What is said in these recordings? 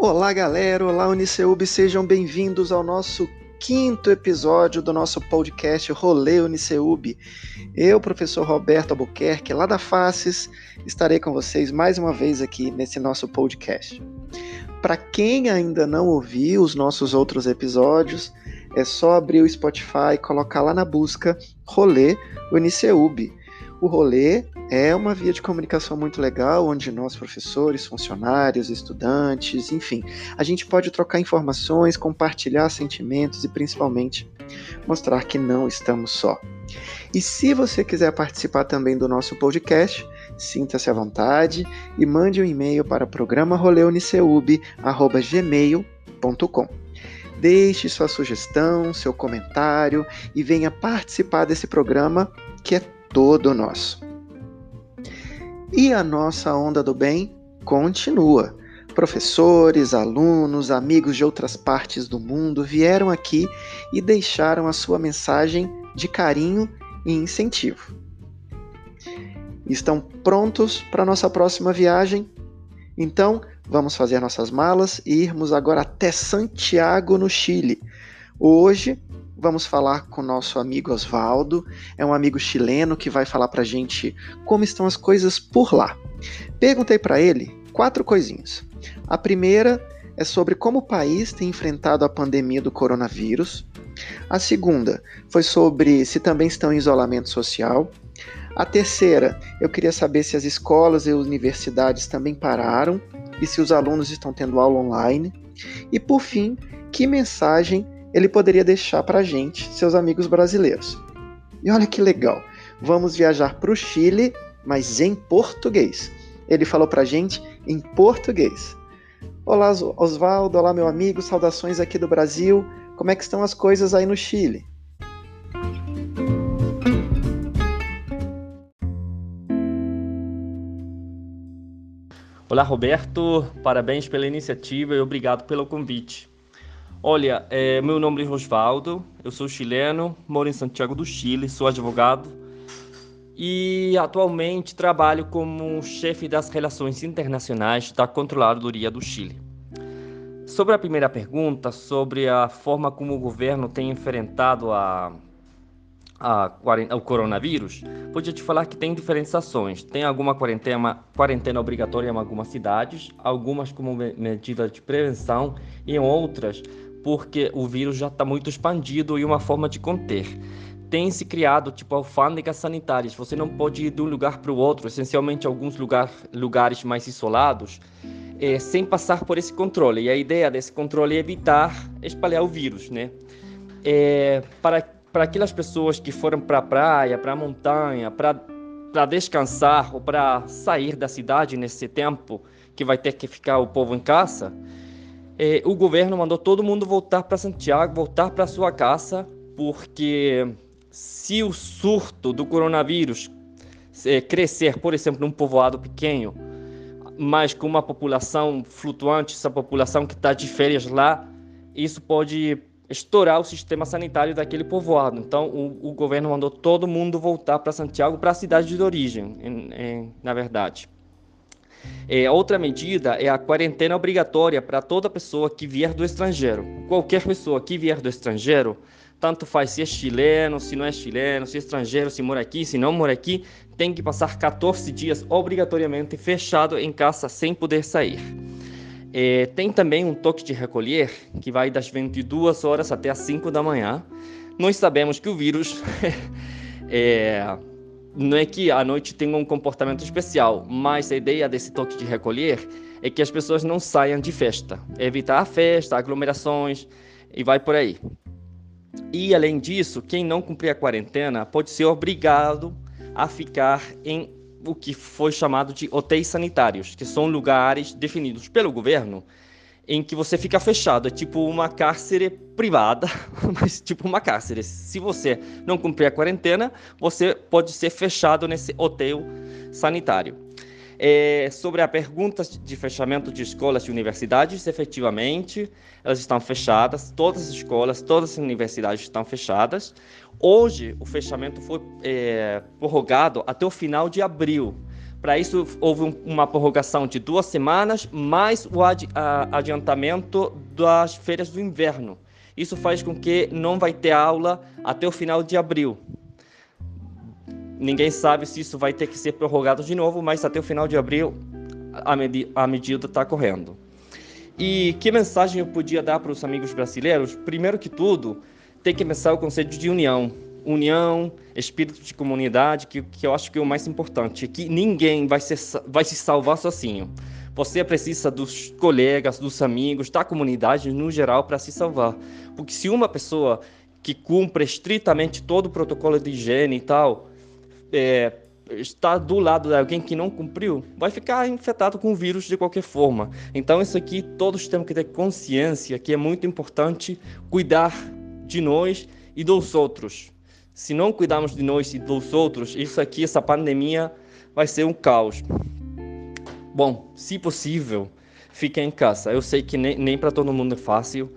Olá, galera! Olá, Uniceub! Sejam bem-vindos ao nosso quinto episódio do nosso podcast Rolê Uniceub. Eu, professor Roberto Albuquerque, lá da Faces, estarei com vocês mais uma vez aqui nesse nosso podcast. Para quem ainda não ouviu os nossos outros episódios, é só abrir o Spotify e colocar lá na busca Rolê Uniceub. O rolê é uma via de comunicação muito legal, onde nós, professores, funcionários, estudantes, enfim, a gente pode trocar informações, compartilhar sentimentos e principalmente mostrar que não estamos só. E se você quiser participar também do nosso podcast, sinta-se à vontade e mande um e-mail para programa-roleuniceup@gmail.com. Deixe sua sugestão, seu comentário e venha participar desse programa que é todo nosso. E a nossa onda do bem continua. Professores, alunos, amigos de outras partes do mundo vieram aqui e deixaram a sua mensagem de carinho e incentivo. Estão prontos para nossa próxima viagem? Então, vamos fazer nossas malas e irmos agora até Santiago, no Chile. Hoje vamos falar com nosso amigo Osvaldo, é um amigo chileno que vai falar para gente como estão as coisas por lá. Perguntei para ele quatro coisinhas. A primeira é sobre como o país tem enfrentado a pandemia do coronavírus. A segunda foi sobre se também estão em isolamento social. A terceira, eu queria saber se as escolas e universidades também pararam e se os alunos estão tendo aula online. E por fim, que mensagem ele poderia deixar para a gente, seus amigos brasileiros. E olha que legal, vamos viajar para o Chile, mas em português. Ele falou para a gente em português. Olá, Oswaldo, olá, meu amigo, saudações aqui do Brasil. Como é que estão as coisas aí no Chile? Olá, Roberto, parabéns pela iniciativa e obrigado pelo convite. Olha, é, meu nome é Osvaldo, eu sou chileno, moro em Santiago do Chile, sou advogado e atualmente trabalho como chefe das relações internacionais da Controladoria do Chile. Sobre a primeira pergunta, sobre a forma como o governo tem enfrentado a, a, o coronavírus, podia te falar que tem diferenciações. Tem alguma quarentena, quarentena obrigatória em algumas cidades, algumas como medida de prevenção, e outras porque o vírus já está muito expandido e uma forma de conter. Tem se criado tipo alfândegas sanitárias. Você não pode ir de um lugar para o outro, essencialmente alguns lugar, lugares mais isolados, é, sem passar por esse controle. E a ideia desse controle é evitar espalhar o vírus, né? É, para para aquelas pessoas que foram para a praia, para a montanha, para para descansar ou para sair da cidade nesse tempo que vai ter que ficar o povo em casa, é, o governo mandou todo mundo voltar para Santiago, voltar para sua casa, porque se o surto do coronavírus é, crescer, por exemplo, num povoado pequeno, mas com uma população flutuante, essa população que está de férias lá, isso pode estourar o sistema sanitário daquele povoado. Então, o, o governo mandou todo mundo voltar para Santiago, para a cidade de origem, em, em, na verdade. É, outra medida é a quarentena obrigatória para toda pessoa que vier do estrangeiro. Qualquer pessoa que vier do estrangeiro, tanto faz se é chileno, se não é chileno, se é estrangeiro, se mora aqui, se não mora aqui, tem que passar 14 dias obrigatoriamente fechado em casa sem poder sair. É, tem também um toque de recolher que vai das 22 horas até as 5 da manhã. Nós sabemos que o vírus é, não é que a noite tenha um comportamento especial, mas a ideia desse toque de recolher é que as pessoas não saiam de festa, evitar a festa, aglomerações e vai por aí. E além disso, quem não cumprir a quarentena pode ser obrigado a ficar em o que foi chamado de hotéis sanitários, que são lugares definidos pelo governo em que você fica fechado. É tipo uma cárcere privada, mas tipo uma cárcere. Se você não cumprir a quarentena, você pode ser fechado nesse hotel sanitário. É, sobre a pergunta de fechamento de escolas e universidades, efetivamente, elas estão fechadas, todas as escolas, todas as universidades estão fechadas. Hoje, o fechamento foi é, prorrogado até o final de abril, Para isso, houve uma prorrogação de duas semanas, mais o adiantamento das férias do inverno. Isso faz com que não vai ter aula até o final de abril. Ninguém sabe se isso vai ter que ser prorrogado de novo, mas até o final de abril a, medi a medida está correndo. E que mensagem eu podia dar para os amigos brasileiros? Primeiro que tudo, tem que pensar o conceito de união. União, espírito de comunidade, que, que eu acho que é o mais importante. Que ninguém vai, ser, vai se salvar sozinho. Você precisa dos colegas, dos amigos, da comunidade no geral para se salvar. Porque se uma pessoa que cumpre estritamente todo o protocolo de higiene e tal, é, está do lado de alguém que não cumpriu, vai ficar infectado com o vírus de qualquer forma. Então, isso aqui todos temos que ter consciência que é muito importante cuidar de nós e dos outros. Se não cuidarmos de nós e dos outros, isso aqui, essa pandemia, vai ser um caos. Bom, se possível, fique em casa. Eu sei que nem, nem para todo mundo é fácil.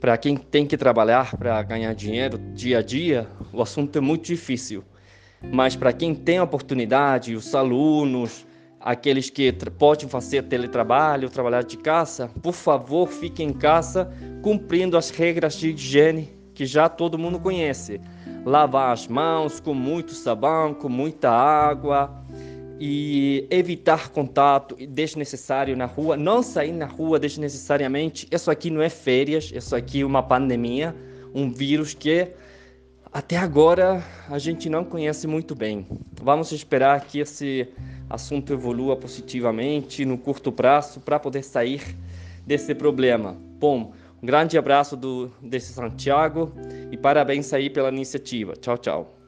Para quem tem que trabalhar para ganhar dinheiro dia a dia, o assunto é muito difícil mas para quem tem a oportunidade, os alunos, aqueles que podem fazer teletrabalho, trabalhar de casa, por favor, fiquem em casa cumprindo as regras de higiene que já todo mundo conhece. Lavar as mãos com muito sabão, com muita água e evitar contato desnecessário na rua, não sair na rua desnecessariamente. Isso aqui não é férias, isso aqui é uma pandemia, um vírus que até agora a gente não conhece muito bem. Vamos esperar que esse assunto evolua positivamente no curto prazo para poder sair desse problema. Bom, um grande abraço do desse Santiago parabéns aí pela iniciativa. Tchau, tchau.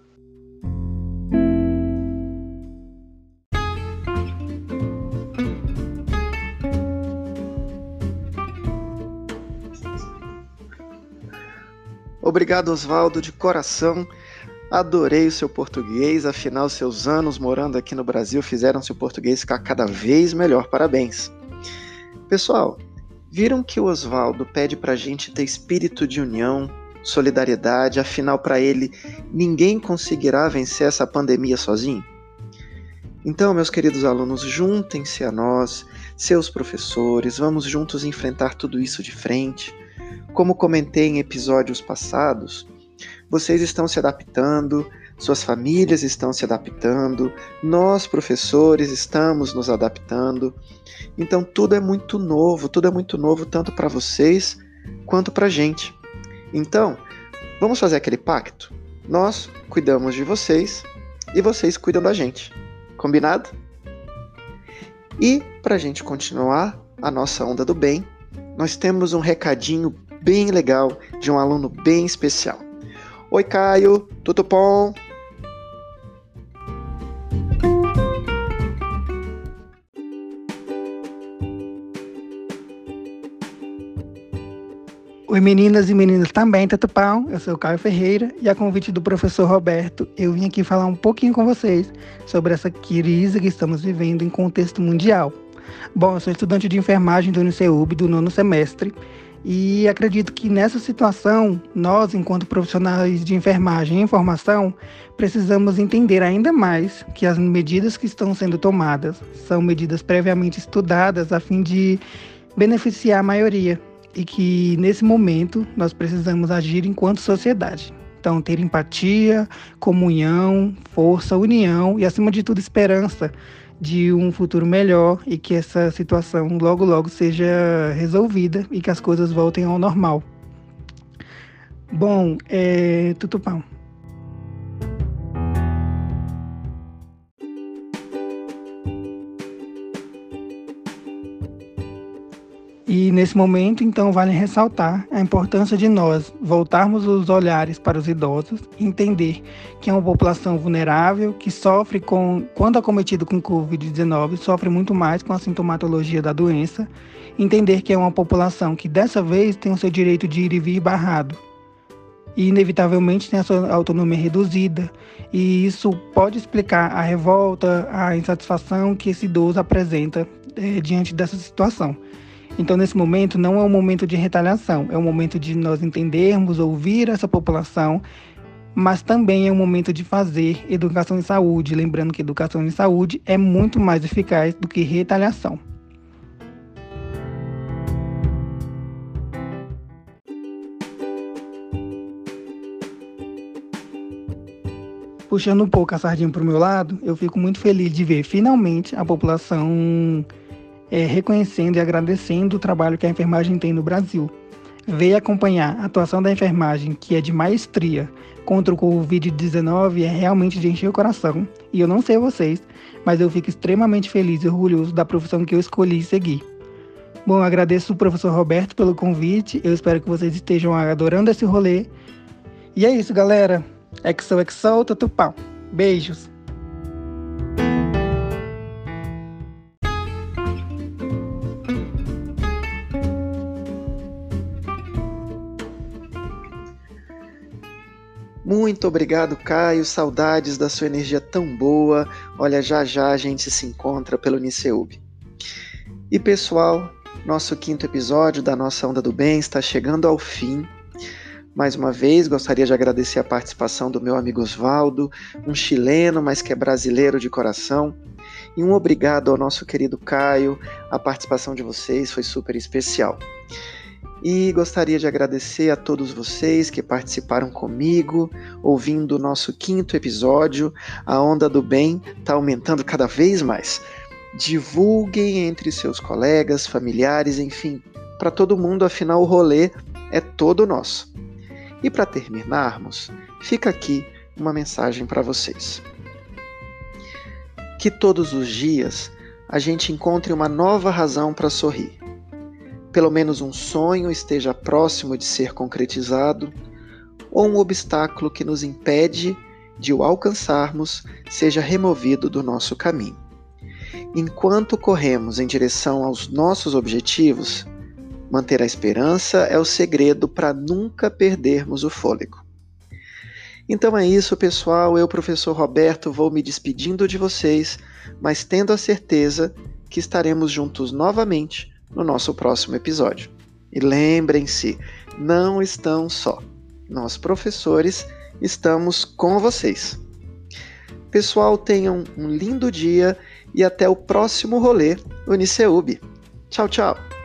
Obrigado, Oswaldo, de coração. Adorei o seu português, afinal, seus anos morando aqui no Brasil fizeram seu português ficar cada vez melhor. Parabéns. Pessoal, viram que o Oswaldo pede para a gente ter espírito de união, solidariedade, afinal, para ele, ninguém conseguirá vencer essa pandemia sozinho? Então, meus queridos alunos, juntem-se a nós, seus professores, vamos juntos enfrentar tudo isso de frente. Como comentei em episódios passados, vocês estão se adaptando, suas famílias estão se adaptando, nós, professores, estamos nos adaptando. Então, tudo é muito novo, tudo é muito novo tanto para vocês quanto para a gente. Então, vamos fazer aquele pacto? Nós cuidamos de vocês e vocês cuidam da gente. Combinado? E para a gente continuar a nossa onda do bem, nós temos um recadinho bem legal de um aluno bem especial. Oi, Caio, tudo bom? Oi meninas e meninos também, Tatupão. Eu sou o Caio Ferreira e a convite do professor Roberto, eu vim aqui falar um pouquinho com vocês sobre essa crise que estamos vivendo em contexto mundial. Bom, eu sou estudante de enfermagem do UniceuB do nono semestre e acredito que nessa situação, nós, enquanto profissionais de enfermagem e formação, precisamos entender ainda mais que as medidas que estão sendo tomadas são medidas previamente estudadas a fim de beneficiar a maioria e que nesse momento nós precisamos agir enquanto sociedade. Então, ter empatia, comunhão, força, união e, acima de tudo, esperança de um futuro melhor e que essa situação logo logo seja resolvida e que as coisas voltem ao normal. Bom, é Tutupão. Nesse momento, então, vale ressaltar a importância de nós voltarmos os olhares para os idosos, entender que é uma população vulnerável que sofre com, quando acometido com Covid-19, sofre muito mais com a sintomatologia da doença, entender que é uma população que dessa vez tem o seu direito de ir e vir barrado e inevitavelmente tem a sua autonomia reduzida, e isso pode explicar a revolta, a insatisfação que esse idoso apresenta é, diante dessa situação. Então, nesse momento, não é um momento de retaliação, é um momento de nós entendermos, ouvir essa população, mas também é um momento de fazer educação em saúde, lembrando que educação em saúde é muito mais eficaz do que retaliação. Puxando um pouco a sardinha para o meu lado, eu fico muito feliz de ver finalmente a população é, reconhecendo e agradecendo o trabalho que a enfermagem tem no Brasil. Ver acompanhar a atuação da enfermagem, que é de maestria, contra o Covid-19 é realmente de encher o coração. E eu não sei vocês, mas eu fico extremamente feliz e orgulhoso da profissão que eu escolhi seguir. Bom, agradeço o professor Roberto pelo convite. Eu espero que vocês estejam adorando esse rolê. E é isso, galera. XOXO, tutupau. Beijos. Muito obrigado, Caio. Saudades da sua energia tão boa. Olha, já já a gente se encontra pelo Niceub. E pessoal, nosso quinto episódio da nossa Onda do Bem está chegando ao fim. Mais uma vez, gostaria de agradecer a participação do meu amigo Osvaldo, um chileno, mas que é brasileiro de coração. E um obrigado ao nosso querido Caio. A participação de vocês foi super especial. E gostaria de agradecer a todos vocês que participaram comigo, ouvindo o nosso quinto episódio. A Onda do Bem está aumentando cada vez mais. Divulguem entre seus colegas, familiares, enfim, para todo mundo, afinal o rolê é todo nosso. E para terminarmos, fica aqui uma mensagem para vocês. Que todos os dias a gente encontre uma nova razão para sorrir pelo menos um sonho esteja próximo de ser concretizado, ou um obstáculo que nos impede de o alcançarmos seja removido do nosso caminho. Enquanto corremos em direção aos nossos objetivos, manter a esperança é o segredo para nunca perdermos o fôlego. Então é isso, pessoal. Eu, professor Roberto, vou me despedindo de vocês, mas tendo a certeza que estaremos juntos novamente no nosso próximo episódio. E lembrem-se, não estão só. Nós, professores, estamos com vocês. Pessoal, tenham um lindo dia e até o próximo rolê Uniceub. Tchau, tchau!